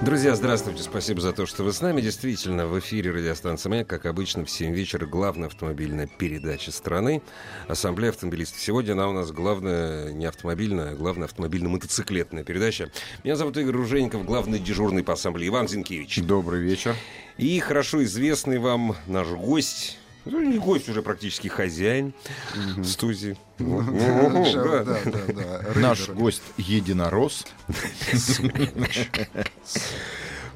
Друзья, здравствуйте. Спасибо за то, что вы с нами. Действительно, в эфире радиостанции «Маяк», как обычно, в 7 вечера главная автомобильная передача страны. Ассамблея автомобилистов. Сегодня она у нас главная не автомобильная, а главная автомобильно-мотоциклетная передача. Меня зовут Игорь Ружеников, главный дежурный по ассамблее Иван Зинкевич. Добрый вечер. И хорошо известный вам наш гость, гость, уже практически хозяин в студии. Наш гость единорос.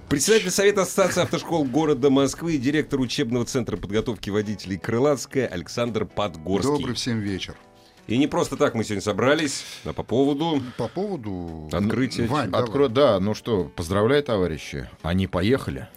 Председатель Совета Ассоциации автошкол города Москвы и директор учебного центра подготовки водителей Крылатская Александр Подгорский. Добрый всем вечер. И не просто так мы сегодня собрались, а по поводу... По поводу... Открытия. Вань, Откро... Да, ну что, поздравляю, товарищи. Они поехали.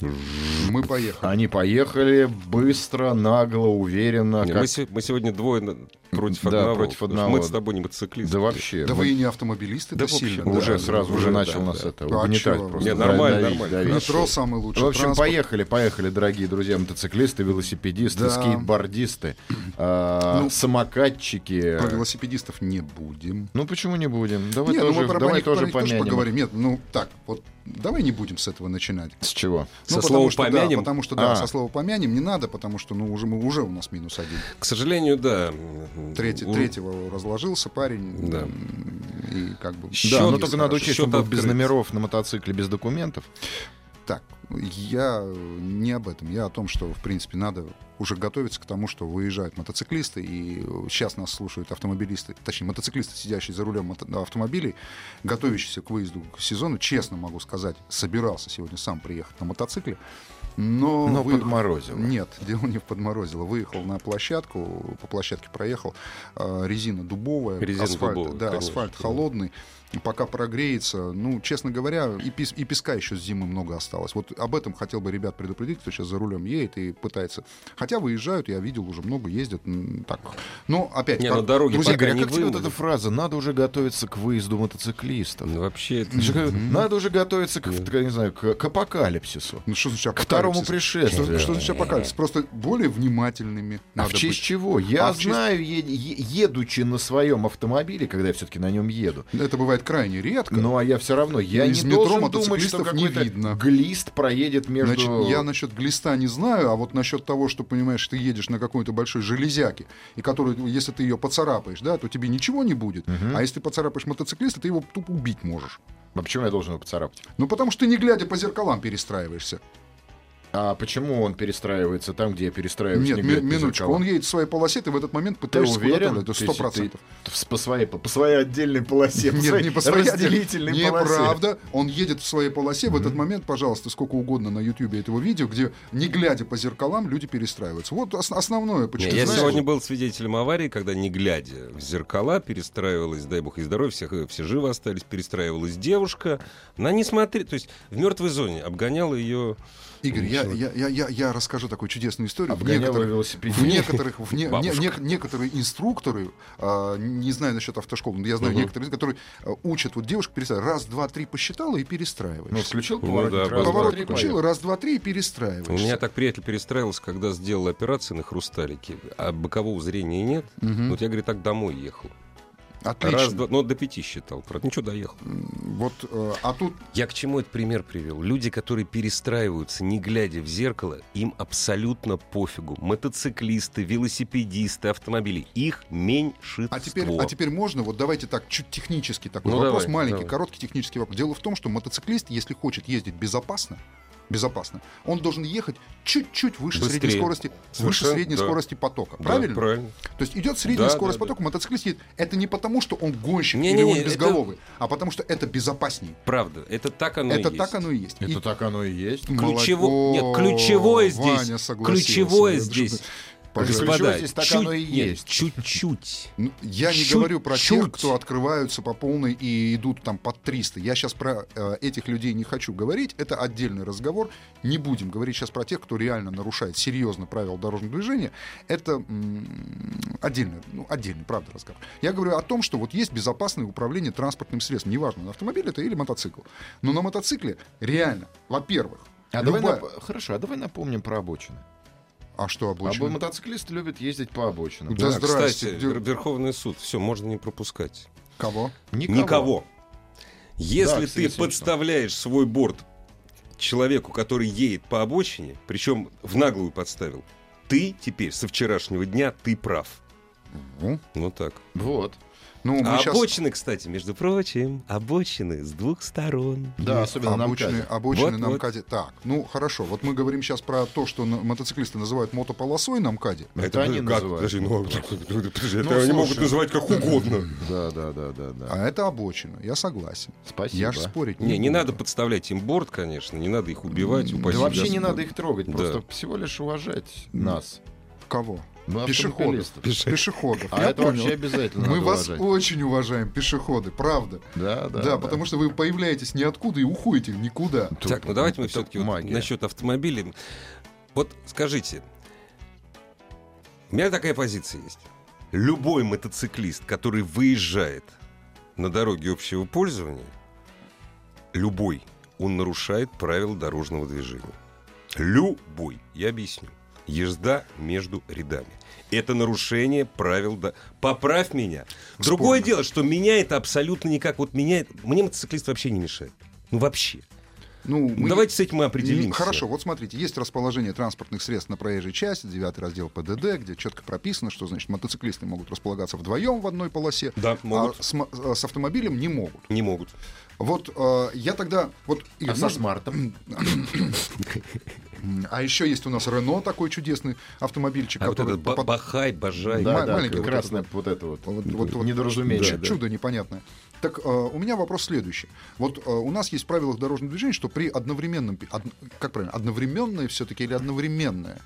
Мы поехали. Они поехали быстро, нагло, уверенно. Как- мы, мы сегодня двое против Да, одного. против одного. Мы с тобой не мотоциклисты. Да вообще. Да мы- вы и не автомобилисты, Да, сильно. уже да. сразу уже, начал да, нас да. это А угнетать просто. Не, нормально, давить, нормально. давить. Метро самый лучший В общем, транспорт. поехали, поехали, дорогие друзья, мотоциклисты, велосипедисты, Да. скейтбордисты, а, Ну, самокатчики. Про велосипедистов не будем. Ну почему не будем? Давай Нет, ну тоже, мы про давай тоже помянем. поговорим. Нет, ну так, вот давай не будем с этого начинать. С чего? Со ну, слова потому что, «помянем»? Да, потому что, да, А. со слова помянем не надо, потому что, ну, уже, мы, уже у нас минус один. К сожалению, да. Третий, У- третьего разложился парень. Да. И как бы... Счёт- Да, но только надо учесть, что он был без номеров на мотоцикле, без документов. Так, я не об этом. Я о том, что, в принципе, надо уже готовиться к тому, что выезжают мотоциклисты, и сейчас нас слушают автомобилисты, точнее, мотоциклисты, сидящие за рулем автомобилей, готовящиеся к выезду к сезону, честно могу сказать, собирался сегодня сам приехать на мотоцикле, но... Но выехал- подморозило. Нет, дело не в подморозило. Выехал на площадку, по площадке проехал, а, резина дубовая, Резина асфальт, дубовая, да, конечно, асфальт холодный. Пока прогреется, ну, честно говоря, и, пес- и песка еще с зимы много осталось. Вот об этом хотел бы ребят предупредить, кто сейчас за рулем едет и пытается. Хотя выезжают, я видел, уже много ездят. Так. Но опять, Не, как- ну, дороги друзья, не как тебе вот эта фраза? Надо уже готовиться к выезду мотоциклистов. Ну, вообще, это- Надо уже готовиться к, к, не знаю, к, к апокалипсису. ну, что значит К второму пришествию. Что, что значит апокалипсис? Просто более внимательными А надо в честь быть. чего? Я А в честь- знаю, е- едучи на своем автомобиле, когда я все-таки на нем еду. Это бывает крайне редко. Ну а я все равно, я Из не метро должен думать, что мотоциклистов не какой-то видно. глист проедет между... Значит, я насчет глиста не знаю, а вот насчет того, что, понимаешь, ты едешь на какой-то большой железяке, и которую, если ты ее поцарапаешь, да, то тебе ничего не будет. А если ты поцарапаешь мотоциклиста, ты его тупо убить можешь. А почему я должен его поцарапать? Ну, потому что ты не глядя по зеркалам перестраиваешься. А почему он перестраивается там, где я перестраиваюсь? Нет, не ми- по минуточку. Он едет в своей полосе, ты в этот момент Ты пытаешься куда-то уверен? влезть. То Сто процентов. ты По своей, по своей отдельной полосе, по Нет, своей не по своей разделительной отдельной- полосе. Неправда. Он едет в своей полосе. В этот момент, пожалуйста, сколько угодно на Ютьюбе этого видео, где, не глядя по зеркалам, люди перестраиваются. Вот ос- основное. Не, Почему, я знаешь, сегодня был свидетелем аварии, когда, не глядя в зеркала, перестраивалась, дай бог и здоровья, всех, все живы остались, перестраивалась девушка. Она не смотрит, то есть в мертвой зоне обгоняла ее... Игорь, я, я, я, я, я расскажу такую чудесную историю. В Обгоняла некоторых, велосипедист. в некоторых, в не- не- не- некоторые инструкторы, а, не знаю насчет автошкол, но я знаю Мгм. некоторые, которые а, учат вот девушек перестраивать. Раз, два, три посчитала и перестраиваешь. Ну, включил Ну поворотник, да, раз, два, Поворот включила, поехал. раз, два, три и У перестраиваешь. меня так приятель перестраивался, когда сделал операции на хрусталике, а бокового зрения нет. Вот я, говорит, так домой ехал. Отлично. Раз, два, ну, до пяти считал, правда. Ничего, доехал. Вот, э, а тут Я к чему этот пример привел? Люди, которые перестраиваются, не глядя в зеркало, им абсолютно пофигу. Мотоциклисты, велосипедисты, автомобили. Их меньшинство. А теперь, а теперь можно, вот давайте так, чуть технический такой Ну, вопрос, давай, маленький, давай. короткий технический вопрос. Дело в том, что мотоциклист, если хочет ездить безопасно, безопасно, он должен ехать чуть-чуть выше Быстрее. средней скорости, выше Совершенно, средней да. скорости потока. Да, Правильно? правильно. То есть идет средняя Да, скорость да, потока, мотоциклист едет. Это не потому, что он гонщик Не-не-не, или он это- безголовый, а потому что это безопаснее. Правда, это так оно и это есть. так оно и есть. Это И- так оно и есть. Ключево- Молодец. Нет, ключевое здесь- Ваня ключевое Это здесь. Господа, Случилось, так чуть- оно и нет, есть. чуть-чуть. Ну, Я не Чуть-чуть. говорю про тех, кто открываются по полной и идут там под 300. Я сейчас про э, этих людей не хочу говорить. Это отдельный разговор. Не будем говорить сейчас про тех, кто реально нарушает серьезно правила дорожного движения. Это м, отдельный, ну, отдельный, правда, разговор. Я говорю о том, что вот есть безопасное управление транспортным средством. Неважно, на автомобиль это или мотоцикл. Но на мотоцикле реально, во-первых, А давай любая- нап- Хорошо, а давай напомним про обочины. А что А обычно? мотоциклисты любят ездить по обочинам. Да Да, здрасте, кстати, Верховный суд, все, можно не пропускать. Кого? Никого. Если Да, ты подставляешь свой борт человеку, который едет по обочине, причем в наглую подставил, ты теперь со вчерашнего дня ты прав. Ну, Ну так. Вот. Ну, мы А щас- обочины, кстати, между прочим, обочины с двух сторон. Да, Есть особенно на обочины, МКАДе. обочины Вот, на вот. МКАДе. Так, ну хорошо. Вот мы говорим сейчас про то, что на- мотоциклисты называют мотополосой на МКАДе. Это они как? называют. Подожди, ну, подожди, это Ну, они могут называть как угодно. Да, да, да, да, да. А это обочина. Я согласен. Спасибо. Я же спорить Не, не буду. надо подставлять им борт, конечно, не надо их убивать, Да вообще не надо их трогать, просто всего лишь уважать нас. Кого? Ну, Пешеходов. автомобилистов. Пешеходов. А Я это понял. вообще обязательно Мы надо вас уважать. очень уважаем, пешеходы, правда. Да, да, Да, потому что вы появляетесь ниоткуда и уходите никуда. Так, ну давайте мы все-таки магия. насчет автомобилей. Вот скажите, у меня такая позиция есть. Любой мотоциклист, который выезжает на дороге общего пользования, любой, он нарушает правила дорожного движения. Любой. Я объясню. Езда между рядами. Это нарушение правил. до- Поправь меня. Другое Спорно. дело, что меня это абсолютно никак. Вот меня, это- мне мотоциклист вообще не мешает. Ну вообще. Ну, Ну, мы- Давайте с этим мы определимся. Хорошо, вот смотрите, есть расположение транспортных средств на проезжей части, девятый раздел ПДД, где четко прописано, что значит мотоциклисты могут располагаться вдвоем в одной полосе, Да, могут. а с, э, с автомобилем не могут. Не могут. Вот э, я тогда, вот Игорь, А со можно- смартом? а еще есть у нас Рено такой чудесный автомобильчик, А вот который этот ба- попад- Бахай, Бажай. Да, да, маленький вот красное этот вот это вот. Вот- вот- вот Недоразумение. чу- чудо непонятное. Так э, у меня вопрос следующий. Вот э, у нас есть в правилах дорожного движения, что при одновременном, од- как правильно, одновременное все-таки или одновременное?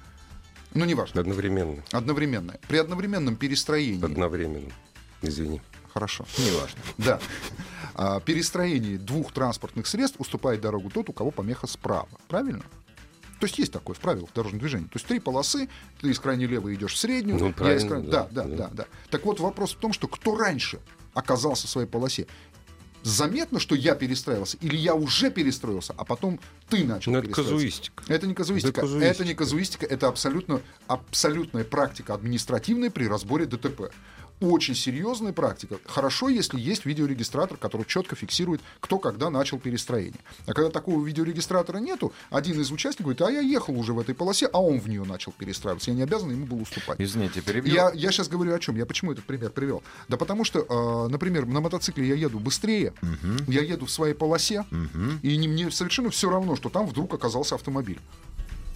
Ну, неважно. Одновременно. Одновременное. При одновременном перестроении. Одновременно. Извини. Хорошо. Неважно. Да. А, перестроении двух транспортных средств уступает дорогу тот, у кого помеха справа. Правильно? То есть есть такое в правилах дорожного движения. То есть три полосы, ты из крайней левой идешь в среднюю. Ну, я из крайней- да, да, да, да. да. Так вот вопрос в том, что кто раньше оказался в своей полосе. Заметно, что я перестраивался, или я уже перестроился, а потом ты начал Ну, это казуистика. Это не казуистика. Это казуистика. Это не казуистика, это абсолютно, абсолютная практика административная при разборе ДТП. Очень серьезная практика. Хорошо, если есть видеорегистратор, который четко фиксирует, кто когда начал перестроение. А когда такого видеорегистратора нету, один из участников говорит, а я ехал уже в этой полосе, а он в нее начал перестраиваться. Я не обязан ему был уступать. Извините, перебью. Я, я сейчас говорю о чем? Я почему этот пример привел? Да потому что, э, например, на мотоцикле я еду быстрее, я еду в своей полосе, и не- мне совершенно все равно, что там вдруг оказался автомобиль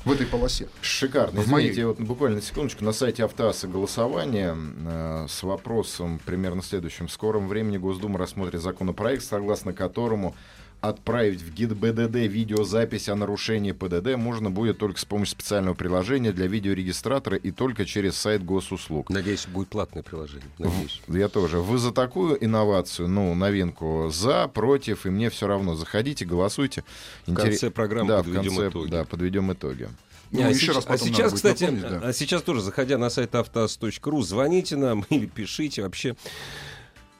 в этой полосе. Шикарно. В моей. Извините, вот буквально секундочку. На сайте Автоаса голосование э, с вопросом примерно следующим. В скором времени Госдума рассмотрит законопроект, согласно которому отправить в ГИД-БДД видеозапись о нарушении ПДД можно будет только с помощью специального приложения для видеорегистратора и только через сайт госуслуг. Надеюсь, будет платное приложение. Надеюсь. Я тоже. Вы за такую инновацию, ну, новинку, за, против, и мне все равно. Заходите, голосуйте. В конце программы да, подведем конце, итоги. Да, подведем итоги. Ну, а, еще сеч- раз а сейчас, кстати, да. а сейчас тоже, заходя на сайт автоаз.ру, звоните нам или пишите вообще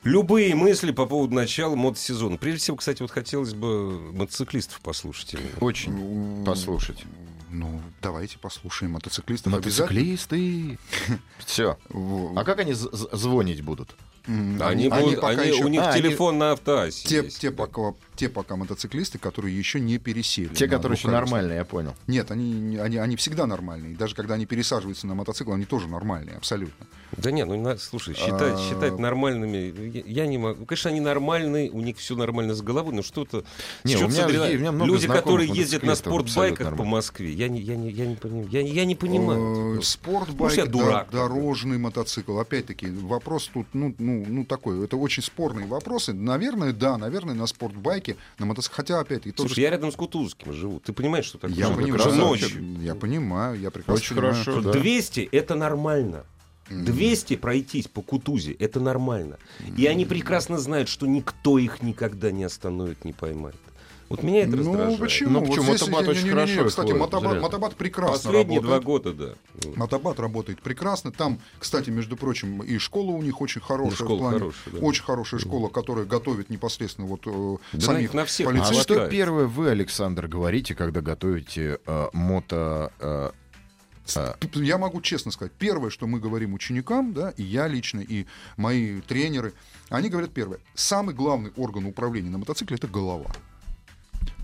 любые мысли по поводу начала мотосезона. Прежде всего, кстати, вот хотелось бы мотоциклистов послушать. Очень послушать. Ну, давайте послушаем мотоциклистов. Мотоциклисты. Все. А как они звонить будут? Они, они будут- пока они- еще- у них А, они- телефон на автоасе. Те, есть. те, пока, те пока мотоциклисты, которые еще не пересели. Те, которые еще нормальные, я понял. Нет, они, не- они, они всегда нормальные. Даже когда они пересаживаются на мотоцикл, они тоже нормальные, абсолютно. Да нет, ну слушай, считать, А. считать нормальными, я, я не могу. Конечно, они нормальные, у них все нормально с головой, но что-то... Не, у меня есть- у меня много Люди, которые ездят на спортбайках по Москве, я не, я не, я не, понимаю, я, я не понимаю. Э, Спортбайк, я да, дурак дорожный мотоцикл. Опять-таки, вопрос тут, ну, ну, ну, такой. Это очень спорные вопросы. Наверное, да, наверное, на спортбайке, на мотоцикле. Хотя, опять-таки, тоже... Слушай, я рядом с Кутузовским живу. Ты понимаешь, что такое? я Что понимаю, такое ночью. Я понимаю, я прекрасно Очень понимаю. хорошо. Да. 200 это нормально. 200 пройтись по Кутузе это нормально. И они прекрасно знают, что никто их никогда не остановит, не поймает. Вот меня это Ну, раздражает. почему? Ну, Вот почему? Мотобат не- очень не- не- не- хорошо Кстати, ходит, мотобат, зря. мотобат прекрасно Последние два работает. года, да. Мотобат работает прекрасно. Там, кстати, между прочим, и школа у них очень хорошая. школа в плане- хорошая, да. Очень хорошая школа, которая готовит непосредственно вот э, Да самих на- всех А Полицейских. что хватает. первое вы, Александр, говорите, когда готовите э, мото... э, э, Я могу честно сказать, первое, что мы говорим ученикам, да, и я лично, и мои тренеры, они говорят первое. Самый главный орган управления на мотоцикле это голова.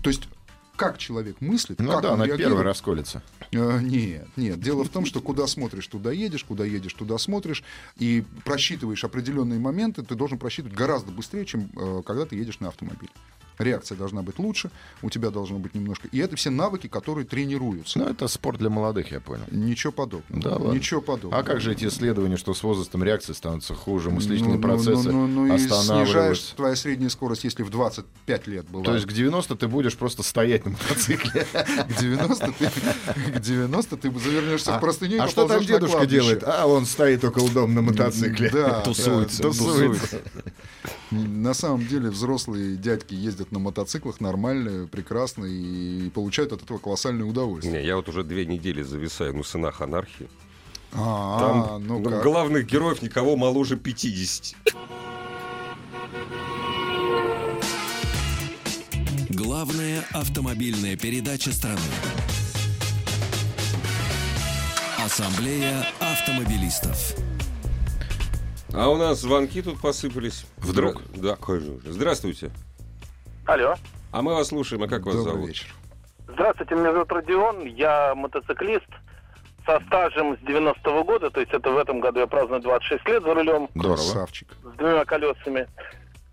То есть как человек мыслит, Ну как да, он на реагирует. первый расколется. Э, Нет, нет. Дело в том, что куда смотришь, туда едешь, куда едешь, туда смотришь, и просчитываешь определенные моменты, ты должен просчитывать гораздо быстрее, чем э, когда ты едешь на автомобиле. Реакция должна быть лучше, у тебя должно быть немножко... И это все навыки, которые тренируются. Ну, это спорт для молодых, я понял. Ничего подобного. Да ладно. Ничего подобного. А как же эти исследования, что с возрастом реакции становятся хуже, мыслительные Ну, ну, процессы ну, ну, ну, снижаешь останавливаются? твоя средняя скорость, если в 25 лет была. То есть к 90 ты будешь просто стоять на мотоцикле. к 90 ты, к 90 ты завернешься в простыню и А что там дедушка делает? А, он стоит около дома на мотоцикле. Да, Тусуется, тусуется. На самом деле взрослые дядьки ездят на мотоциклах нормально, прекрасно и получают от этого колоссальное удовольствие. Не, я вот уже две недели зависаю на сынах анархии. А, Там ну ну, как? главных героев никого моложе 50. Главная автомобильная передача страны. Ассамблея автомобилистов. А у нас звонки тут посыпались. Вдруг? Да, конечно. Здравствуйте. Алло. А мы вас слушаем, а как вас Добрый зовут? вечер. Здравствуйте, меня зовут Родион, я мотоциклист со стажем с 90-го года, то есть это в этом году я праздную 26 лет за рулем Здорово. Красавчик. с двумя колесами.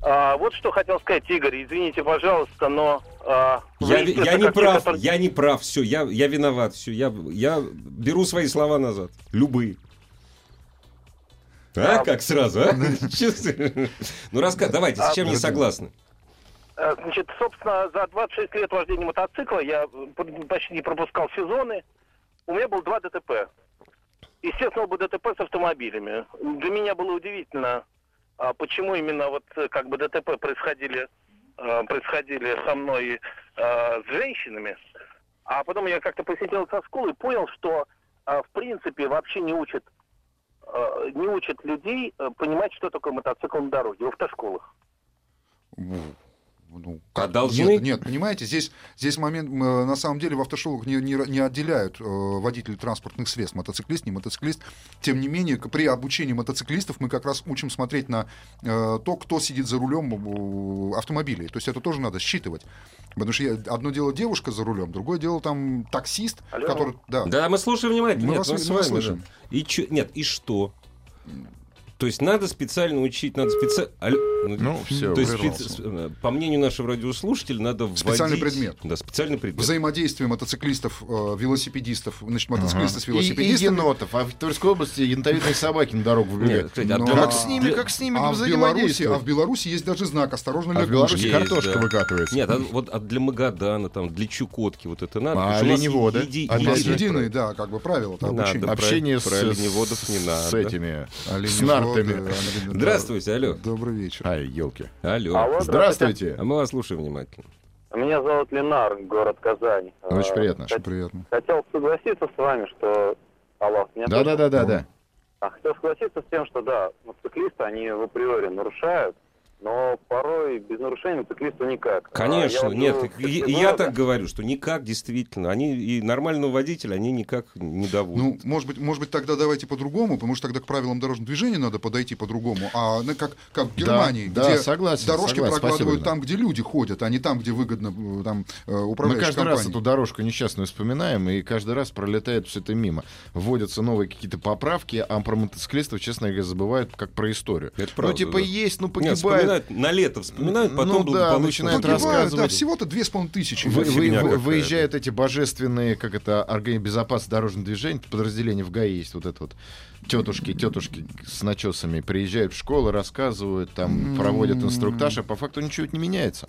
А, вот что хотел сказать, Игорь, извините, пожалуйста, но... а, Я, ви- я не прав, который- я не прав, все, я, я виноват, все, я, я беру свои слова назад, любые. А, А. как сразу, а? Ну, раска... давайте, с чем не согласны? Э, Значит, собственно, за 26 лет вождения мотоцикла я почти не пропускал сезоны. У меня было два ДТП. Естественно, оба ДТП с автомобилями. Для меня было удивительно, а, почему именно вот э, как бы ДТП происходили, э, происходили со мной с женщинами. А потом я как-то посетил со школы и понял, что в принципе вообще не учат не учат людей э, понимать, что такое мотоцикл на дороге в автошколах. Ну, как? должны? Нет, нет, понимаете, здесь, здесь момент, э, на самом деле в автошколах не, не, не отделяют э, водителей транспортных средств, мотоциклист, не мотоциклист. Тем не менее, при обучении мотоциклистов мы как раз учим смотреть на э, то, кто сидит за рулем э, автомобилей. То есть это тоже надо считывать. Потому что я- одно дело девушка за рулем, другое дело там таксист, Алло. который... Да. Да, мы слушаем внимательно. Мы Нет, вас- мы с вами, слышим. да. И чё- Нет, и что? То есть надо специально учить, надо специально... Ну, все, То есть, специ- э, по мнению нашего радиослушателя, надо вводить... Специальный предмет. Да, специальный предмет. Взаимодействие мотоциклистов, э, велосипедистов, значит, мотоциклисты с И, и велосипедистами. енотов. А в Тверской области янтовидные собаки на дорогу выбегают. а Но- для- Как с ними, для- как с ними А в, Беларуси, а в Беларуси есть даже знак «Осторожно, А в Беларуси лягушки». Есть, картошка да. выкатывается. Нет, а вот а для Магадана, там, для Чукотки вот это надо. А оленеводы? еди- А Единый единые, да, как бы правила-то Не надо. Общение про с, оленеводов не с надо. этими, с Оленеводы, да. Здравствуйте, алло. Добрый вечер. Ай, елки. Алло. Здравствуйте. А мы вас слушаем внимательно. Меня зовут Ленар, город Казань. Очень А, приятно. Очень приятно. Хотел согласиться с вами, что... Алло, меня слышно? Да-да-да-да-да. А, хотел согласиться с тем, что да, мотоциклисты, они в априори нарушают, но порой без нарушений мотоциклисту никак. Конечно, А я нет, ну, я ладно. так говорю, что никак действительно. Они и нормального водителя они никак не доводят. Ну, может быть, может быть, тогда давайте по-другому, потому что тогда к правилам дорожного движения надо подойти по-другому. А ну, как, как в Да, Германии, да, где согласен, дорожки согласен, прокладывают спасибо, там, где люди ходят, а не там, где выгодно э, там, э, Мы управляющие каждый раз компании. эту дорожку несчастную вспоминаем, и каждый раз пролетает все это мимо. Вводятся новые какие-то поправки, а про мотоциклистов, честно говоря, забывают как про историю. Это ну, правда, типа, да. есть, ну, Нет, погибают. Вспоминают, на лето вспоминают, потом Ну да, благополучно начинают забывают. Погибают, рассказывать. да, всего-то две с половиной тысячи. Вы- вы- выезжают эти божественные, как это, органи безопасности дорожного движения, подразделение в ГАИ есть вот это вот. Тетушки, тетушки с начесами приезжают в школу, рассказывают, там проводят инструктаж, а по факту ничего не меняется.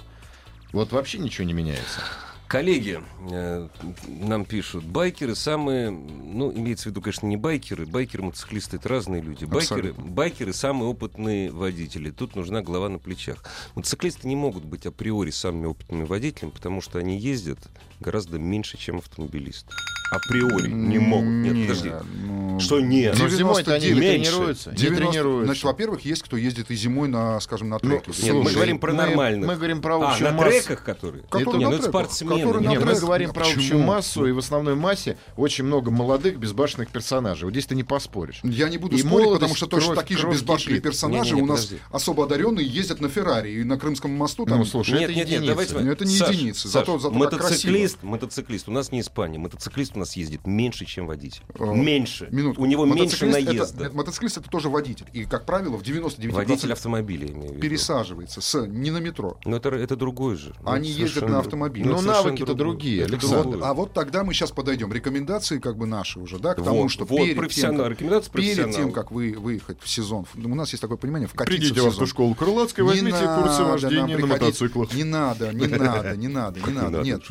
Вот вообще ничего не меняется. Коллеги э, нам пишут, байкеры самые, ну, имеется в виду, конечно, не байкеры, байкеры, мотоциклисты — это разные люди. Байкеры, Абсолютно. байкеры — самые опытные водители. Тут нужна голова на плечах. Мотоциклисты не могут быть априори самыми опытными водителями, потому что они ездят гораздо меньше, чем автомобилисты. Априори не могут. Нет, подожди. ну, Что нет? Но зимой-то они не 99, тренируются. Не 90 тренируются. Значит, во-первых, есть кто ездит и зимой на, скажем, на Ну, треке. Нет, мы Слушай, говорим про мы- нормальных. мы говорим про А, общую на массу. треках, которые? Которые не, на ну это треках, спортсмены. которые на Нет, мы треках. говорим А про почему? общую массу, и в основной массе очень много молодых безбашенных персонажей. Вот здесь ты не поспоришь. Я не буду И спорить, молодость, потому что точно кровь- такие же безбашенные кипит. персонажи Не-не-не, у нас подожди. особо одаренные ездят на Феррари и на Крымском мосту. Там, Ну, слушай, Нет, это нет, нет, единицы. давайте... Ну, это не единицы, зато- зато мотоциклист, мотоциклист, у нас не Испания, мотоциклист у нас ездит меньше, чем водитель. Э, меньше. минутку. У него меньше это- наезда. нет, мотоциклист это тоже водитель. И, как правило, в 99% Водитель автомобиля, имею в виду. пересаживается с не на метро. Но это, это другой же. Ну, Они ездят на автомобиле. Ну, Ну, это совершенно навыки-то другое. другие, Это Александр. другое. Вот, а вот тогда мы сейчас подойдем. Рекомендации как бы наши уже, да, к тому, Вот, что вот, перед, тем, профессионал, как, рекомендации перед тем, как вы выехать в сезон, у нас есть такое понимание, вкатиться Придите в в сезон. автошколу Крылатской, Не возьмите курсы надо вождения на мотоциклах. Не надо, не надо, не надо, не надо. Нет,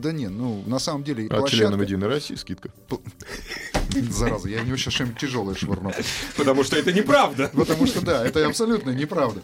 да нет, ну, на самом деле, А членам площадка... России скидка. Зараза, я в него сейчас что-нибудь тяжелое швырну. Потому что это неправда. Потому что, да, это абсолютно неправда.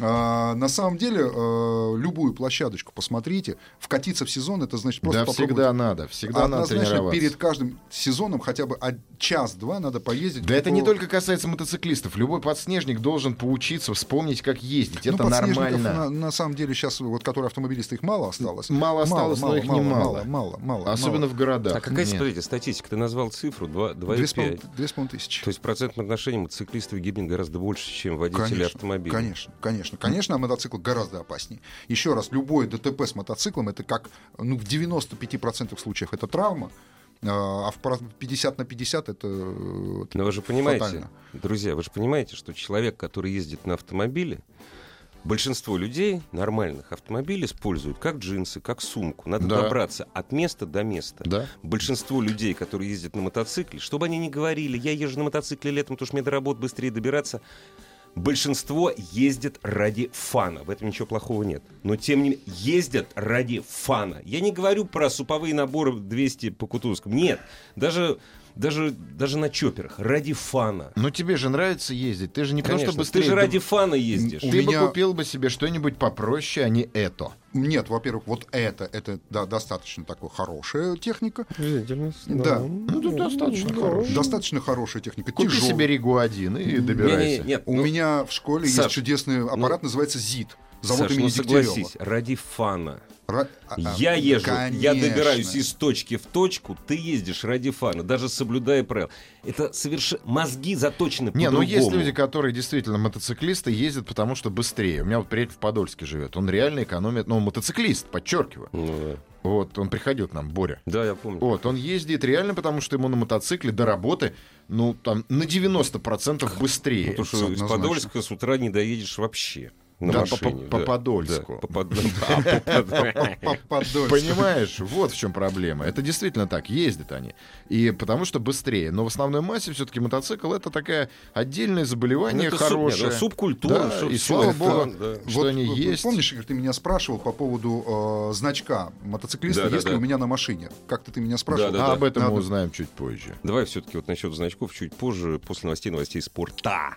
А, на самом деле, э, любую площадочку посмотрите. Вкатиться в сезон, это значит просто Да, попробовать. всегда надо, всегда надо Однозначно, тренироваться. перед каждым сезоном хотя бы час-два надо поездить. Да это не только касается мотоциклистов. Любой подснежник должен поучиться вспомнить, как ездить. Ну, Это нормально. На, на самом деле сейчас, вот, которые автомобилисты, их мало осталось. Мало осталось, но их мало, немало. мало, мало, мало. Особенно мало. в городах. А какая, Нет. смотрите, статистика? Ты назвал цифру 2, Две с пол- 2,5. две с половиной тысячи. То есть в процентном отношении мотоциклистов гибнет гораздо больше, чем Конечно, автомобилей. Конечно, конечно. Конечно, а мотоцикл гораздо опаснее. Еще раз, любое ДТП с мотоциклом, это как, ну, в 95% случаев это травма, а в про- 50 на 50 это... э, Но вы же понимаете, Фатально. друзья, вы же понимаете, что человек, который ездит на автомобиле, большинство людей нормальных автомобилей используют как джинсы, как сумку. Надо Да. добраться от места до места. Да. Большинство людей, которые ездят на мотоцикле, чтобы они ни говорили, я езжу на мотоцикле летом, потому что мне до работы быстрее добираться, большинство ездит ради фана. В этом ничего плохого нет. Но тем не менее, ездят ради фана. Я не говорю про суповые наборы 200 по Кутузовскому. Нет. Даже, даже, даже на чоперах. Ради фана. Но тебе же нравится ездить. Ты же не Конечно. просто быстрее. Ты же да- ради фана ездишь. Ты меня- бы купил бы себе что-нибудь попроще, а не это. Нет, во-первых, вот это, это да, достаточно такая хорошая техника. Да. Ну, тут достаточно хороший. Достаточно хорошая техника. Купи тяжелая. себе Ригу один и добирайся. нет, У ну, меня в школе Саш, есть чудесный аппарат, называется ЗИД. Завод Саш, имени ну Дегтярева. согласись, ради фана. А- Я езжу, я конечно. добираюсь из точки в точку, ты ездишь ради фана, даже соблюдая правила. Это совершенно... Мозги заточены Не, ну по-другому. есть люди, которые действительно мотоциклисты ездят, потому что быстрее. У меня вот приятель в Подольске живет. Он реально экономит, ну, мотоциклист, подчеркиваю. Ну, да. Вот, он приходил к нам, Боря. Да, я помню. Вот, он ездит реально, потому что ему на мотоцикле до работы, ну, там, на 90% быстрее. Потому что из. Подольска с утра не доедешь вообще. На Да, машине. по- по- по Подольску. Да, по. Понимаешь, вот в чем проблема. Это действительно так, ездят они. И потому что быстрее. Но в основной массе все-таки мотоцикл это такая отдельное Ну, заболевание суб- хорошее. ну, субкультура, и слава богу, что они есть. Помнишь, Игорь, ты меня спрашивал по поводу э, значка мотоциклиста, есть ли у меня на машине? Как-то ты меня спрашивал. А об этом мы узнаем чуть позже. Давай все-таки вот насчет значков чуть позже, после новостей новостей спорта.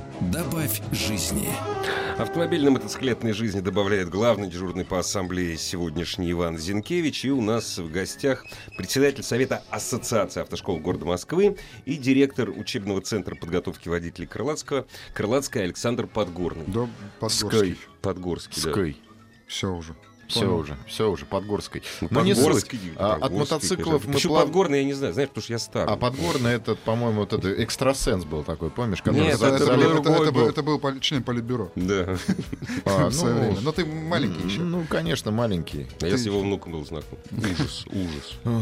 Добавь жизни. Автомобильно-мотоциклетной жизни добавляет главный дежурный по ассамблее сегодняшний Иван Зинкевич. И у нас в гостях председатель Совета Ассоциации автошкол города Москвы и директор учебного центра подготовки водителей Крылатского, Крылатская Александр Подгорный. Да, Подгорский. Подгорский, да. Ской. Все уже. Все Понял. уже, все уже, Подгорской. Ну, Но не Подгорский, суть. А, от мотоциклов мы Почему плав- Подгорный, я не знаю. Знаешь, потому что я старый. А Подгорный этот, по-моему, вот это экстрасенс был такой, помнишь? который Нет, за- Это, это это, залил- был- это- это был, был. это был член политбюро Да. А, ну. Но ты маленький еще. Ну, конечно, маленький. А я с его внуком был знаком. Ужас, ужас.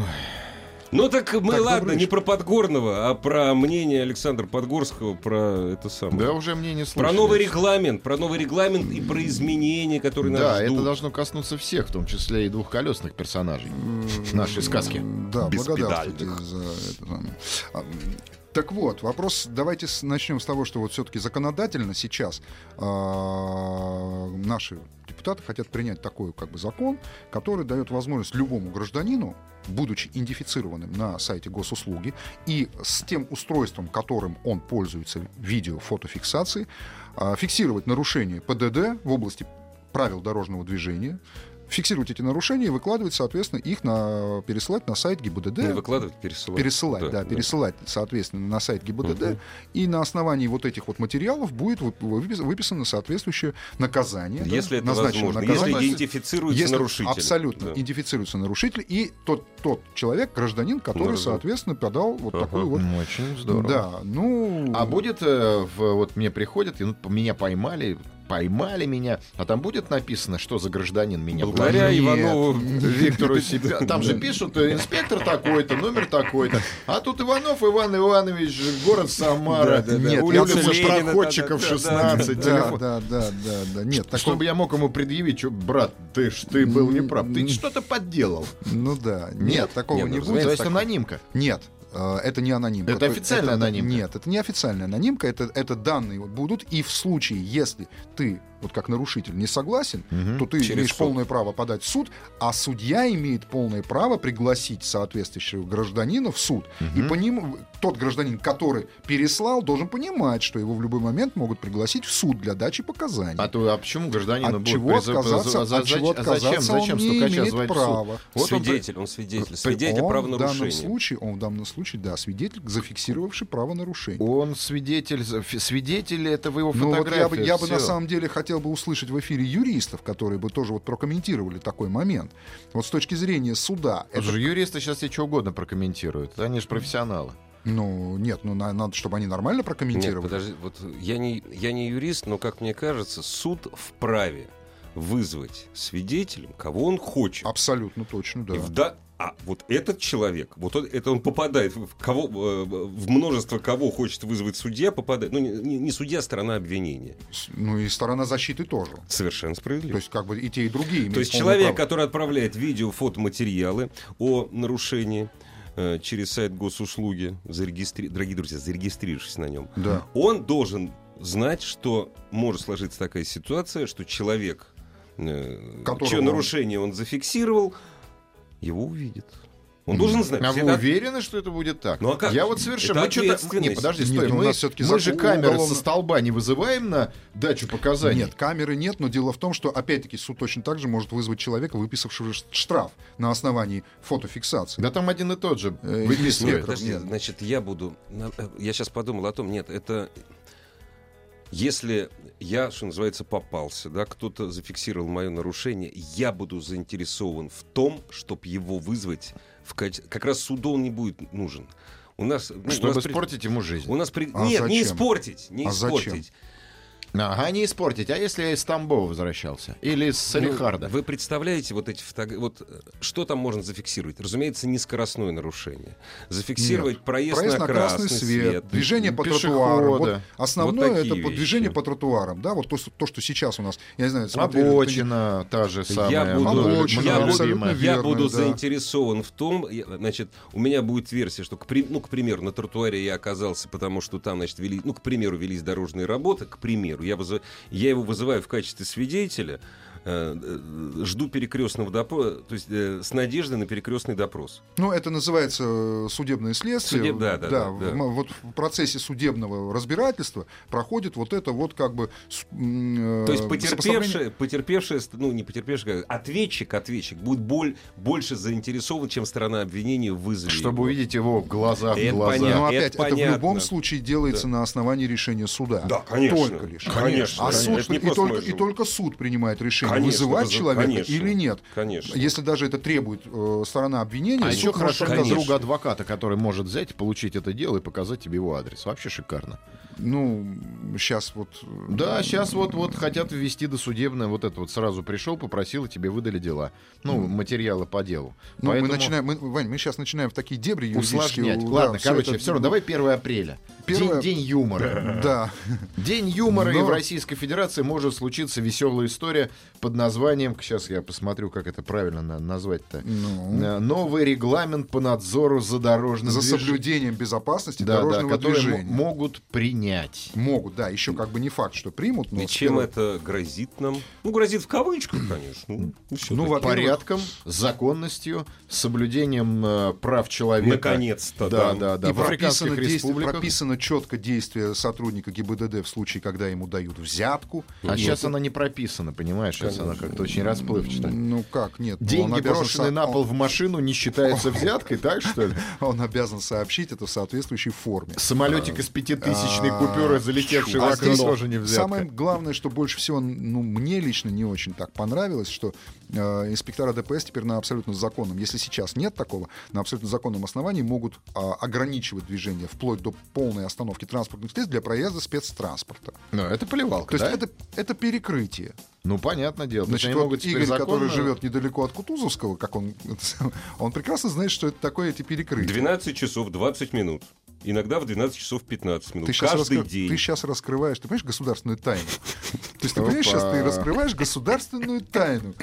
Ну так мы, Так, ладно, не про Подгорного, а про мнение Александра Подгорского, про это самое. Да уже мне не слышали. Про новый регламент, про новый регламент и про изменения, которые нас Да, ждут. это должно коснуться всех, в том числе и двухколесных персонажей нашей сказки. Да, Без благодарствуйте за это Так вот, вопрос, давайте начнем с того, что вот все-таки законодательно сейчас а, наши депутаты хотят принять такой как бы закон, который дает возможность любому гражданину, будучи идентифицированным на сайте госуслуги и с тем устройством, которым он пользуется видео-фотофиксацией, а, фиксировать нарушения ПДД в области правил дорожного движения, фиксировать эти нарушения и выкладывать, соответственно, их на пересылать на сайт ГИБДД. Не выкладывать, пересылать. Пересылать, да, пересылать, соответственно, на сайт ГИБДД. Мгм. И на основании вот этих вот материалов будет выписано соответствующее наказание. да, Если это назначено возможно. наказание. Если идентифицируется Если нарушитель. Абсолютно. Да. Идентифицируется нарушитель и тот, тот человек, гражданин, который, Наверное. соответственно, подал вот Ага. такую вот... Ну, Очень здорово. Да, ну... А будет, э, в- вот мне приходят, и ну, меня поймали, поймали меня, а там будет написано, что за гражданин меня Благодаря поймал? Иванову Виктору себя. Там же пишут, э, инспектор такой-то, номер такой-то. А тут Иванов Иван Иванович, город Самара, улица проходчиков да, да, да, 16, Да, да, да, да, да. Нет, Чтобы я мог ему предъявить, что, брат, ты ж ты был неправ, ты что-то подделал. Ну да, нет, такого не ну, будет. То есть анонимка. Нет, это не анонимка. Это официальная анонимка? Нет, это не официальная анонимка, это, это данные будут. И в случае, если ты, вот как нарушитель, не согласен, то ты имеешь суд. полное право подать в суд, а судья имеет полное право пригласить соответствующего гражданина в суд. И по ним, тот гражданин, который переслал, должен понимать, что его в любой момент могут пригласить в суд для дачи показаний. А то а почему гражданину От будут чего призыв- отказаться, за- от чего а зачем, отказаться зачем он не имеет права. Вот он свидетель, он свидетель. При- Свидетель он В данном правонарушения. случае, он в данном случае, да, свидетель, зафиксировавший правонарушение. Он свидетель, свидетель этого его Ну вот фотографии. я бы, я бы на самом деле хотел бы услышать в эфире юристов, которые бы тоже вот прокомментировали такой момент. Вот с точки зрения суда, это, Слушай, юристы сейчас тебе что угодно прокомментируют. Они же профессионалы. ну нет, ну на- надо, чтобы они нормально Нет, прокомментировали. подожди, вот я не, я не юрист, но, как мне кажется, суд вправе вызвать свидетелем, кого он хочет. Абсолютно точно, да. И в да- А вот этот человек, вот он, это он попадает в, кого, в множество кого хочет вызвать судья, попадает. Ну, не, не- судья, а сторона обвинения. Ну и сторона защиты тоже. Совершенно То справедливо. есть как бы и те, и другие То есть человек, право. который отправляет видео, фотоматериалы о нарушении э, через сайт госуслуги, зарегистри... дорогие друзья, зарегистрировавшись на нем, Да. он должен знать, что может сложиться такая ситуация, что человек, э, чье нарушение он зафиксировал, его увидит. Он должен знать. А вы это- уверены, что это будет так? Ну, а как Я вот совершенно... Это Мы. Не, подожди, Нет, стой. у мы, нас всё-таки мы же камеры уголовно- со столба не вызываем на дачу показаний? Нет, камеры нет, но дело в том, что, опять-таки, суд точно так же может вызвать человека, выписавшего штраф на основании фотофиксации. Да там один и тот же Э, выписывает. Нет, подожди, нет. значит, я буду... э, Я сейчас подумал о том, нет, это... Если я, что называется, попался, да, кто-то зафиксировал мое нарушение, я буду заинтересован в том, чтобы его вызвать в качестве... Как раз суду он не будет нужен. У нас... ну, у Чтобы нас при- испортить ему жизнь. У нас при... А Нет, не зачем? испортить, не А зачем? Ага, не испортить. А если я из Тамбова возвращался? Или из Салихарда? Ну, Вы представляете вот эти фотографии? Вот э, что там можно зафиксировать? Разумеется, не скоростное нарушение. Зафиксировать Нет. проезд, Проезд на красный, свет. движение по пешехода. тротуарам. Вот основное Вот это вещи. движение по тротуарам, да, вот то, что- то, что сейчас у нас, я не знаю, смотрели, Обочина та же самая. Я буду, Обочина, я буду- любимая. я буду да. заинтересован в том, я- значит, у меня будет версия, что, к, ну, к примеру, на тротуаре я оказался, потому что там, значит, вели, ну, к примеру, велись дорожные работы, к примеру, я, вызы- я его вызываю в качестве свидетеля, жду перекрестного допроса, то есть э, с надеждой на перекрестный допрос. Ну, это называется э, судебное следствие. Судеб- да, да, да, в да. м- Вот в процессе судебного разбирательства проходит вот это вот как бы... э, То есть потерпевший, потерпевший, ну не потерпевший, а ответчик, ответчик будет боль, больше заинтересован, чем сторона обвинения в вызове. Чтобы его. увидеть его глаза в Это глаза. понятно. Но это опять, это, в понятно. любом случае делается на основании решения суда. Да, конечно. Только лишь. Конечно, А конечно. суд, Это и, только, и только суд принимает решение, Конечно, вызывать вызов- человека конечно. или нет. Конечно. Если даже это требует э, сторона обвинения, А суд еще хорошо, когда друга адвоката, который может взять, получить это дело и показать тебе его адрес. Вообще шикарно. Ну, сейчас вот... э, Да, сейчас вот, вот хотят ввести досудебное, вот это вот сразу пришел, попросил, и тебе выдали дела. Ну, материалы по делу. Ну, Поэтому мы начинаем, мы, Вань, мы сейчас начинаем в такие дебри усложнять. да, Ладно, всё короче, это- все равно, давай 1 апреля. Первое- День, день юмора. Да. День юмора, и в Российской Федерации может случиться веселая история под названием, сейчас я посмотрю, как это правильно на- назвать-то. Ну. Э, Новый регламент по надзору за дорожным За движ- соблюдением безопасности да, да, дорожного движения. могут принять. Могут, да, еще как бы не факт, что примут, но И чем первого- это грозит нам? Ну, грозит в кавычках, конечно. Ну, Ну, ну, во- Во-первых- порядком, законностью, соблюдением э, прав человека. Наконец-то, да, да. да, да. и В прописано, действие- республиках. прописано четко действие сотрудника ГИБДД в случае, когда ему дают взятку. А сейчас она не прописана, понимаешь? Сейчас она как-то очень расплывчатая. Ну как, нет. Деньги, брошенные со- на пол он- в машину, не считаются взяткой, так что ли? Он обязан сообщить это в соответствующей форме. Самолетик из пятитысячной А, купюры, залетевший в А окно, тоже не взятка. Самое главное, что больше всего, ну, мне лично не очень так понравилось, что э, инспектора ДПС теперь на абсолютно законном, если сейчас нет такого, на абсолютно законном основании могут а, ограничивать движение вплоть до полной остановки транспортных средств для проезда спецтранспорта. Ну, это поливалка, То есть да? это, это перекрытие. Ну, понятное дело. Есть Значит, они вот могут Игорь, законно- который живет недалеко от Кутузовского, как он, он прекрасно знает, что это такое эти перекрытия. 12 часов 20 минут. Иногда в 12 часов 15 минут. Ты сейчас, Каждый день. ты сейчас раскрываешь, ты понимаешь, государственную тайну. То есть ты понимаешь, сейчас ты раскрываешь государственную тайну.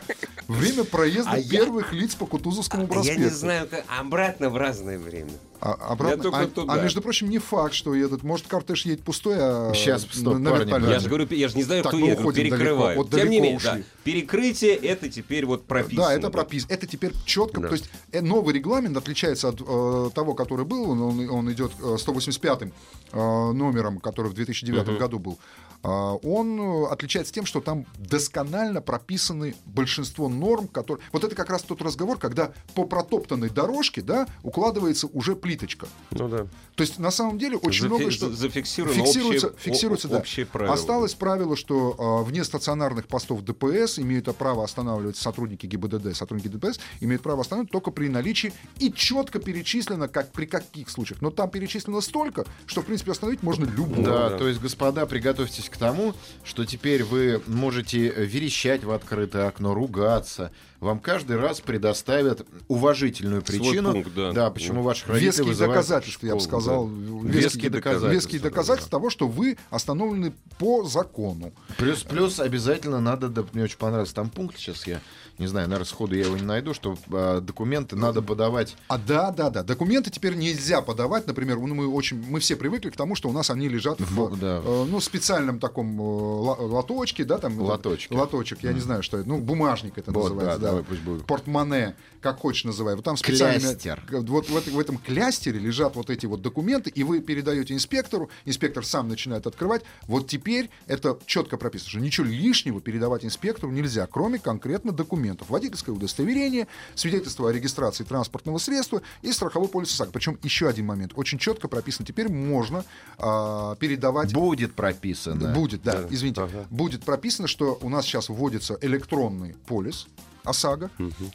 Время проезда А я- первых лиц по Кутузовскому Я проспекту. не знаю, как обратно в разное время. А, обратно- Я а- туда. а между прочим, не факт, что этот, может, кортеж едет пустой, а Щас, стоп, на- на парни. Я же говорю, я же не знаю, Так, кто едет, далеко, перекрывают. вот Тем не менее, да, перекрытие это теперь вот прописано. Да, это прописано. Это теперь четко. Да. То есть э, новый регламент отличается от э, того, который был. Он, он, идет э, 185-м э, номером, который в 2009 Мгм. году был. А, он э, отличается тем, что там досконально прописаны большинство норм, которые... Вот это как раз тот разговор, когда по протоптанной дорожке да, укладывается уже плиточка. Ну да. То есть на самом деле очень Зафи- много что... за- зафиксировано Фиксируется, общее- фиксируется, да. общее правило. Осталось правило, что а, вне стационарных постов ДПС имеют право останавливать сотрудники ГИБДД, сотрудники ДПС имеют право останавливать только при наличии и четко перечислено, как при каких случаях. Но там перечислено столько, что в принципе остановить можно любого. Да, да. то есть, господа, приготовьтесь к тому, что теперь вы можете верещать в открытое окно, ругаться. Вам каждый раз предоставят уважительную Свой причину. пункт, да. почему ваших родителей Веские доказательства, в я бы школу, сказал. да. Веские доказательства, Веские да, доказательства того, что вы остановлены по закону. Плюс, плюс обязательно надо, да, мне очень понравился там пункт, сейчас я не знаю, наверное, сходу я его не найду, что а, документы надо подавать. А да, да, да. Документы теперь нельзя подавать. Например, ну, мы очень, мы все привыкли к тому, что у нас они лежат в, В- да. э, ну, специальном таком э, лоточке, да, там. Лоточке. Лоточек, я не знаю, что это. Ну, бумажник это Вот, называется, да, да. Давай пусть будет. Портмоне, как хочешь называй. Вот там специально. Клястер. Вот в, в этом клястере лежат вот эти вот документы, и вы передаете инспектору, инспектор сам начинает открывать. Вот теперь это четко прописано, что ничего лишнего передавать инспектору нельзя, кроме конкретно документов. Водительское удостоверение, свидетельство о регистрации транспортного средства и страховой полис ОСАГО. Причем еще один момент. Очень четко прописано. Теперь можно а, передавать... Будет прописано. Будет, да, Да. извините. Ага. Будет прописано, что у нас сейчас вводится электронный полис ОСАГО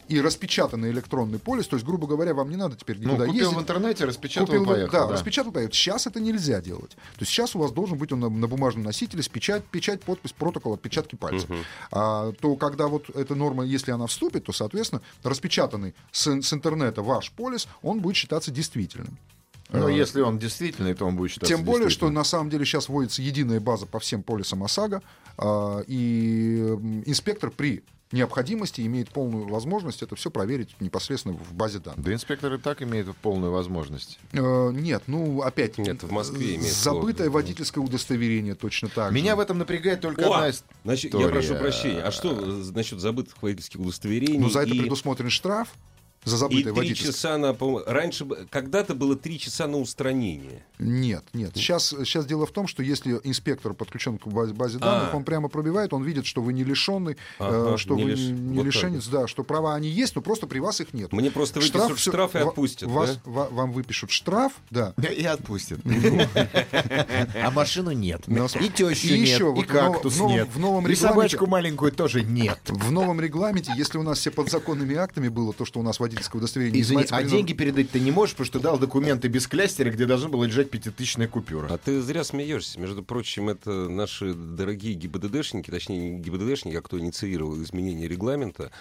и распечатанный электронный полис. То есть, грубо говоря, вам не надо теперь Ну, никуда купил ездить. в интернете, распечатал Купил, поехал. да, да. распечатал, поехал. Сейчас это нельзя делать. То есть сейчас у вас должен быть он на, на бумажном носителе с печать, печать, подпись, протокол, отпечатки пальцев. А, то когда вот эта норма, если она вступит, то, соответственно, распечатанный с, с интернета ваш полис, он будет считаться действительным. Ну, А, если он действительный, то он будет считаться тем более, что на самом деле сейчас вводится единая база по всем полисам ОСАГО, а, и инспектор при необходимости, имеет полную возможность это все проверить непосредственно в базе данных. Да инспекторы так имеют полную возможность. Э, нет, ну опять Нет, в Москве имеет забытое сложность. водительское удостоверение точно так же. Меня в этом напрягает только О! одна. Значит, я история. прошу прощения. А что э, насчет забытых водительских удостоверений? Ну, за это и- предусмотрен штраф за И забытое три часа на... Раньше, когда-то было три часа на устранение. Нет, нет. Сейчас, сейчас дело в том, что если инспектор подключен к базе, данных, А. он прямо пробивает, он видит, что вы не лишенный, э, что не вы лиш- не вот так лишенец, да, что права они есть, но просто при вас их нет. Мне просто выпишут всё- штраф и отпустят, вас- да? ва- вам выпишут штраф, да. И отпустят. А машину нет. И тещу И нет. И кактус нет. в новом И собачку маленькую тоже нет. В новом регламенте, если у нас все подзаконными актами было то, что у нас водительское удостоверение Извини, а деньги передать ты не можешь, потому что дал документы без клястера, где должна была лежать пятитысячная купюра. А ты зря смеешься. Между прочим, это наши дорогие ГИБДДшники, точнее, не ГИБДДшники, а кто инициировал изменение регламента,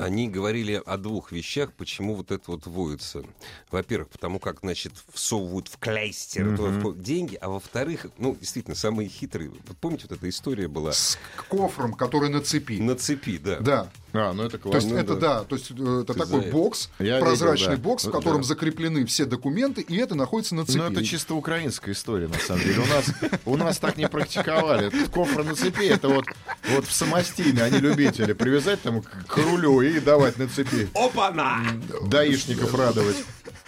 они говорили о двух вещах, почему вот это вот вводится. Во-первых, потому как, значит, всовывают в в ко- деньги, а во-вторых, ну, действительно, самые хитрые. Вот помните, вот эта история была С кофром, который на цепи. на цепи, да. Да. А, ну это То есть классно. это да, то есть э, это Ты такой это. бокс, Я прозрачный видел, да. бокс, в Ну, котором да. закреплены все документы, и это находится на цепи. Ну, это чисто украинская история, на самом деле. У нас, у нас так не практиковали. Этот кофр на цепи, это вот, вот в самостийно они любители. Привязать там к, к рулю и давать на цепи. Опа-на! Даишников радовать.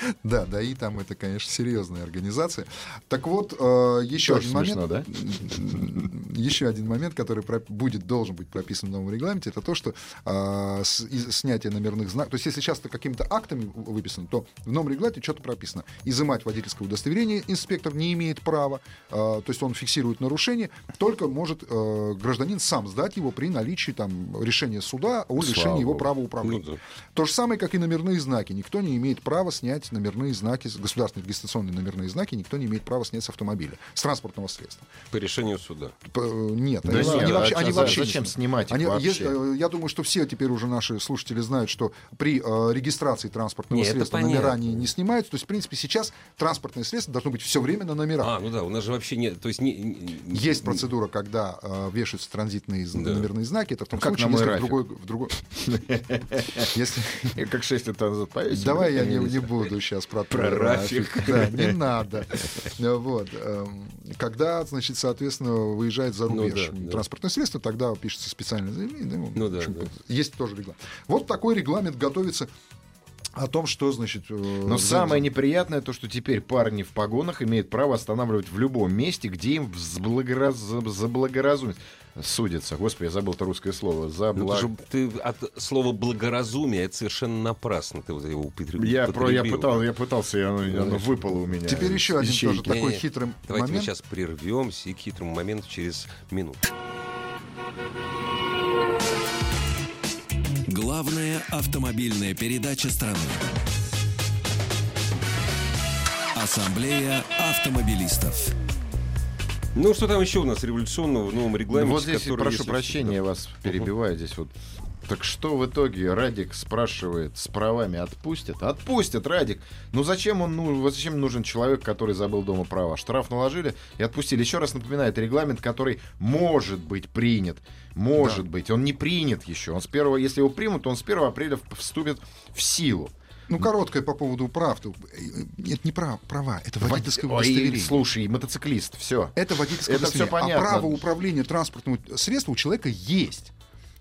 Да, да, и там это, конечно, серьезная организация. Так вот, э, еще Тоже один момент. да? Еще один момент, который будет, должен быть прописан в новом регламенте, это то, что из- снятие номерных знаков. То есть, если сейчас это какими-то актами выписано, то в новом регламенте что-то прописано. Изымать водительское удостоверение инспектор не имеет права, э, то есть он фиксирует нарушение, только может э, гражданин сам сдать его при наличии там, решения суда о лишении его права управления. Ну да. То же самое, как и номерные знаки. Никто не имеет права снять номерные знаки, государственные регистрационные номерные знаки, никто не имеет права снять с автомобиля, с транспортного средства. По решению суда. П- э, Нет, Да они, нет, они а вообще, чё, они за- вообще зачем снимать их Они- вообще? есть, э, я думаю, что все теперь уже наши слушатели знают, что при э, регистрации транспортного Не, это средства номера не, не снимаются. То есть, в принципе, сейчас транспортное средство должно быть все время на номерах. А, ну да, у нас же вообще нет... То есть не, не- Есть процедура, когда э, вешаются транзитные Да. номерные знаки. Это в том Как случае, на мой если в другой, в другой... Если... Как 6 лет назад повесили. Давай я не, не буду сейчас про, Про Рафик. Да, не надо. Вот. эм, Когда, значит, соответственно, выезжает за Ну рубеж да, да. транспортное средство, тогда пишется специальное заявление. Ну, Ну да, да. Есть тоже регламент. Вот такой регламент готовится о том, что, значит... э, Но за- самое неприятное то, что теперь парни в погонах имеют право останавливать в любом месте, где им заблагораз... заблагоразумит. Судится. Господи, я забыл это русское слово. Ну, Забла... ты, же- ты от слова благоразумие это совершенно напрасно ты вот его употребил. Я, про, я, пытал, я пытался, и оно, оно выпало у меня. Теперь еще один ячейки. тоже такой Не-не, хитрый Давайте мы момент. сейчас прервемся и к хитрому моменту через минуту. Главная автомобильная передача страны. Ассамблея автомобилистов. Ну, что там еще у нас революционного в новом регламенте? Вот здесь, который, прошу если- прощения, я вас перебиваю здесь вот. Так что в итоге Радик спрашивает, с правами отпустят? Отпустят, Радик. Ну зачем он ну, зачем нужен человек, который забыл дома права? Штраф наложили и отпустили. Еще раз напоминаю, это регламент, который может быть принят. Может быть. Он не принят еще. Он с первого, если его примут, он с 1 апреля вступит в силу. Ну, короткое по поводу прав. Э, Это не прав, права, это водительское Ой, удостоверение. слушай, мотоциклист, все. Это водительское Это удостоверение. понятно. А право управления транспортным средством у человека есть.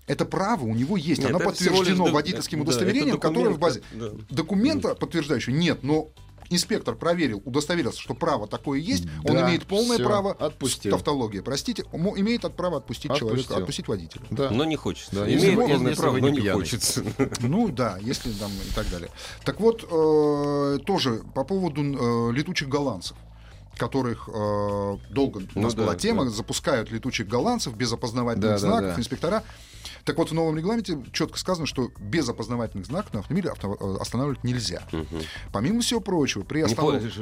Это право у него есть. Нет, Оно подтверждено лишь док- водительским да, удостоверением, это которое в документ, базе. да. Документа подтверждающего нет, но инспектор проверил, удостоверился, что право такое есть, он Да, имеет полное всё, право, отпустил. тавтология, простите, мо- имеет от права отпустить человека, Отпустил. отпустить водителя. Да. Но не хочется. Да, Имеет если полное если право, но не пьяный. хочется. Ну да, если там и так далее. Так вот, э, тоже по поводу э, летучих голландцев которых э, долго у Ну нас да, была тема, да. запускают летучих голландцев без опознавательных Да, да, знаков, да. инспектора. Так вот, в новом регламенте четко сказано, что без опознавательных знаков на автомобиле авто- э, останавливать нельзя. Помимо всего прочего, при Не остановке... То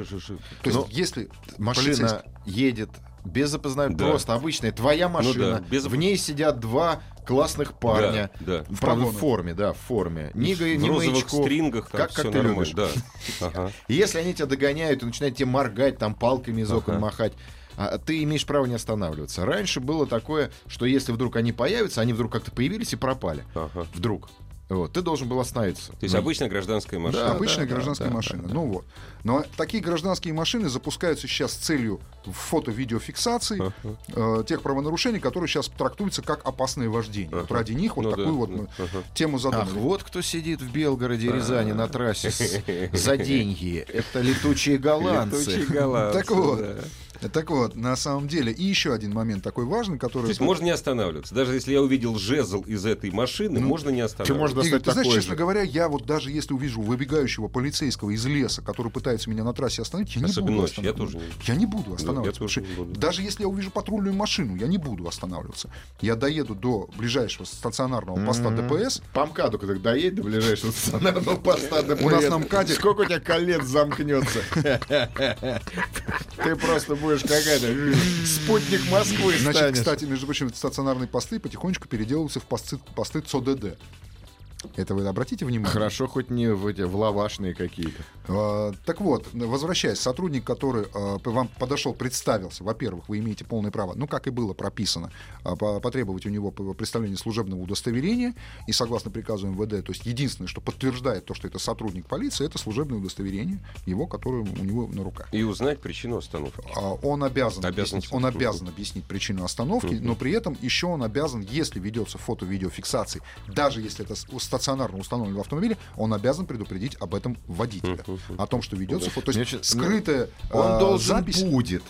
есть, Ну, если Машина полицейский- едет без опознания, Да. просто обычная твоя машина. да, без В ней сидят два классных парня. Да, да. В, правда, в форме, да, в форме. Ни, в ни розовых маячков. стрингах, там как, как ты нормально. любишь. Да. Ага. Если они тебя догоняют и начинают тебе моргать, там палками из окон Ага. махать, а ты имеешь право не останавливаться. Раньше было такое, что если вдруг они появятся, они вдруг как-то появились и пропали. Ага. Вдруг. Вот, ты должен был остановиться. То есть Ну, обычная гражданская машина. Да, Обычная да, гражданская да, машина. да, Ну вот. Но такие гражданские машины запускаются сейчас с целью фото-видеофиксации э, тех правонарушений, которые сейчас трактуются как опасное вождение. Вот Ага. ради них вот Ну да, такую вот да, мы ага. тему Ах, задумали. вот кто сидит в Белгороде Рязани на трассе с- за деньги. Это летучие голландцы. Летучие голландцы, Так вот. да. Так вот, на самом деле, и еще один момент такой важный, который... То есть можно не останавливаться. Даже если я увидел жезл из этой машины, можно не останавливаться. Можешь Игорь, достать ты знаешь, честно же. говоря, я вот даже если увижу выбегающего полицейского из леса, который пытается меня на трассе остановить, я не Особенно буду ночью, я останавливаться. тоже не- Я не буду останавливаться. не что буду. Даже если я увижу патрульную машину, я не буду останавливаться. Я доеду до ближайшего стационарного поста ДПС. По МКАДу, когда доедет до ближайшего стационарного поста ДПС. У нас на МКАДе- Сколько у тебя колец замкнется? Ты просто будешь какая-то спутник Москвы Значит, кстати, между прочим, стационарные посты потихонечку переделываются в посты, посты ЦОДД. Это вы обратите внимание? Хорошо, хоть не в эти в лавашные какие-то. А, Так вот, возвращаясь, сотрудник, который а, вам подошел, представился, во-первых, вы имеете полное право, ну, как и было прописано, а, по- потребовать у него представление служебного удостоверения, и согласно приказу МВД, то есть единственное, что подтверждает то, что это сотрудник полиции, это служебное удостоверение его, которое у него на руках. И узнать причину остановки. А, Он обязан, Обязан объяснить, он обязан объяснить причину остановки, но при этом еще он обязан, если ведется фото-видеофиксация, даже если это стационарно установлено в автомобиле, он обязан предупредить об этом водителя. О том, что ведется фото. То есть скрытая Он а, должен запись. будет.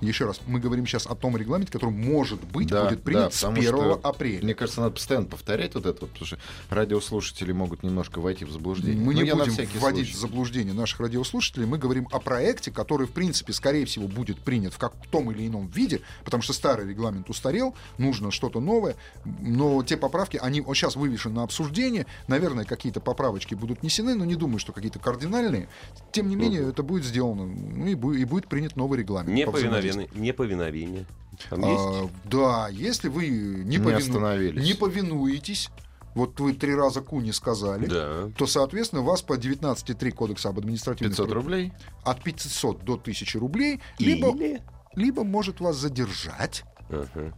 Еще раз, мы говорим сейчас о том регламенте, который может быть Да, будет принят да, с потому 1 что, апреля. Мне кажется, надо постоянно повторять вот это, вот, потому что радиослушатели могут немножко войти в заблуждение. Мы Ну, не будем вводить случай. в заблуждение наших радиослушателей. Мы говорим о проекте, который, в принципе, скорее всего, будет принят в, как, в том или ином виде, потому что старый регламент устарел, нужно что-то новое. Но те поправки, они вот сейчас вывешены на обсуждение. Наверное, какие-то поправочки будут внесены, но не думаю, что какие-то кардинальные. Тем не менее, это будет сделано. Ну, и, бу- и будет принят новый регламент. по взаимодействию. Неповиновение. Неповиновение. Там есть? А, да, если вы не, Не повину- не повинуетесь, вот вы три раза ку не сказали, Да. то, соответственно, вас по 19.3 Кодекса об административных 500 правах- рублей. от 500 до 1000 рублей, либо, Или... либо может вас задержать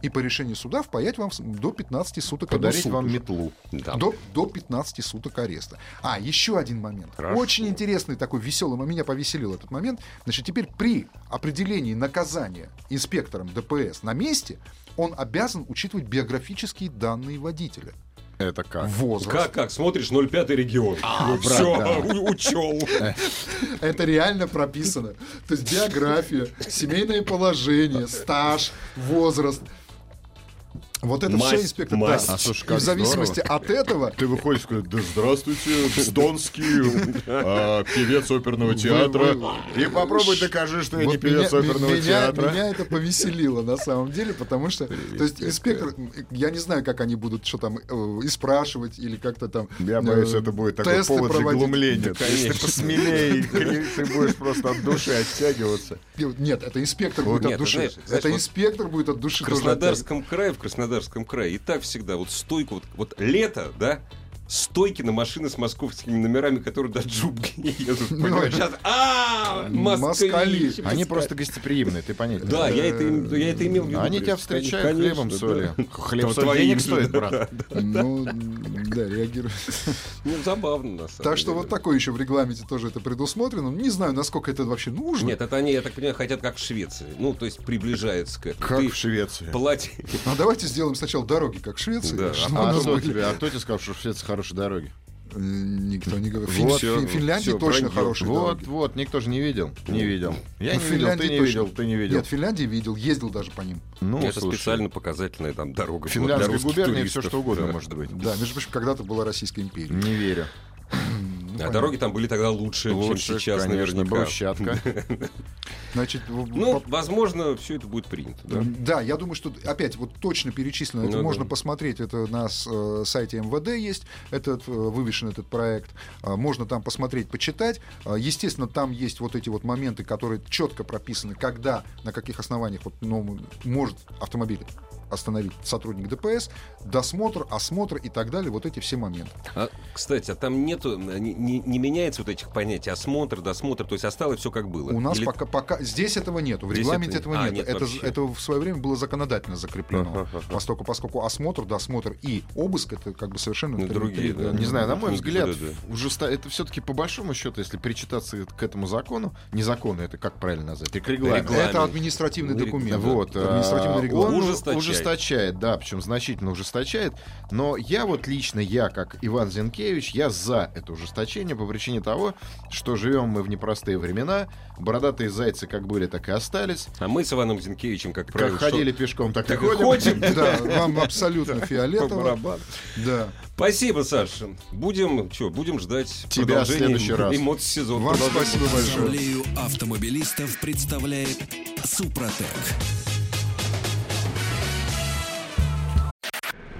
И по решению суда впаять вам до 15 суток Подарить суд вам уже. метлу. Да. До, до 15 суток ареста. А, еще один момент. Хорошо. Очень интересный такой веселый, меня повеселил этот момент. Значит, теперь при определении наказания инспектором ДПС на месте он обязан учитывать биографические данные водителя. Это как? Возраст. Как, как? Смотришь 05 регион. А, брат, Все, да. учел. Это реально прописано. То есть биография, семейное положение, стаж, возраст. Вот это Масть, все инспектор. да. А, слушай, И в зависимости от этого Ты выходишь и говоришь, да здравствуйте, Стонский, а, певец оперного театра. вы- И попробуй докажи, что я не певец меня, оперного меня- театра. меня это повеселило на самом деле, потому что, то есть инспектор, я не знаю, как они будут что там э, и спрашивать или как-то там. Я э, боюсь, это будет такой тесты повод для проводить. глумления. То есть ты посмелее, ты будешь просто от души оттягиваться. Нет, это инспектор будет от души. знаешь, это инспектор будет от души В Краснодарском крае, в Краснодарском крае, и так всегда, вот стойку, вот, вот лето, да, стойки на машины с московскими номерами, которые до Джубги едут. понимаешь? Сейчас, а, Москали. москали. Они просто гостеприимные, ты понятно. Да, я это, я это имел в виду. Они тебя встречают хлебом, солью. Хлеб, То соль денег стоит, брат. Ну, да, реагирует. Ну, забавно, на самом Так что вот такое еще в регламенте тоже это предусмотрено. Не знаю, насколько это вообще нужно. Нет, это они, я так понимаю, хотят как в Швеции. Ну, то есть приближаются к этому. Как в Швеции. плати- А давайте сделаем сначала дороги, как в Швеции. А тебе, а кто тебе сказал, что в Швеции хорошие дороги? Никто не говорит. Вот, Фин- Фин- всё, Финляндии всё, точно хорошие Вот, дороги. вот, никто же не видел. Не видел. Я Ну, не видел, ты не точно. видел, ты не видел. Нет, Финляндии видел, ездил даже по ним. Ну, это слушай, специально показательная там дорога. В для Финляндской русских губернии все туристов, что угодно да. может быть. Да, между прочим, когда-то была Российская империя. Не верю. А дороги там были тогда лучше, Лучше, чем сейчас, конечно, наверняка. брусчатка. Значит, Ну, возможно, все это будет принято. Да? Да, я думаю, что опять вот точно перечислено. Это Ну можно да. посмотреть. Это на э, сайте МВД есть этот э, вывешен этот проект. А, Можно там посмотреть, почитать. А, Естественно, там есть вот эти вот моменты, которые четко прописаны, когда, на каких основаниях вот, ну, может автомобиль остановить сотрудник ДПС, досмотр, осмотр и так далее, вот эти все моменты. А, кстати, а там нету, не, не- не меняется вот этих понятий осмотр, досмотр, то есть осталось все как было. У нас Или- пока, пока здесь этого нету, в Здесь регламенте это- этого а, нет. нет это, это в свое время было законодательно закреплено. Поскольку, поскольку осмотр, досмотр и обыск это как бы совершенно Ну, другие, да. Не знаю, на мой взгляд, уже это все-таки по большому счету, если причитаться к этому закону, не закону, это как правильно назвать, это регламент. Это административный документ. Вот, административный а, регламент. он Ужесточает. Ужесточает, да, причем значительно ужесточает. Но я вот лично, я как Иван Зинкевич, я за это ужесточение по причине того, что живем мы в непростые времена, бородатые зайцы как были, так и остались. А мы с Иваном Зинкевичем, как правило, Как ходили что- пешком, так, так и ходим. Да, вам абсолютно фиолетово. Да. Спасибо, Саша. Будем, что, будем ждать Тебя в продолжения следующий раз. эмоций-сезона. Вам Продолжение. спасибо большое. Ассамблею автомобилистов представляет Супротек.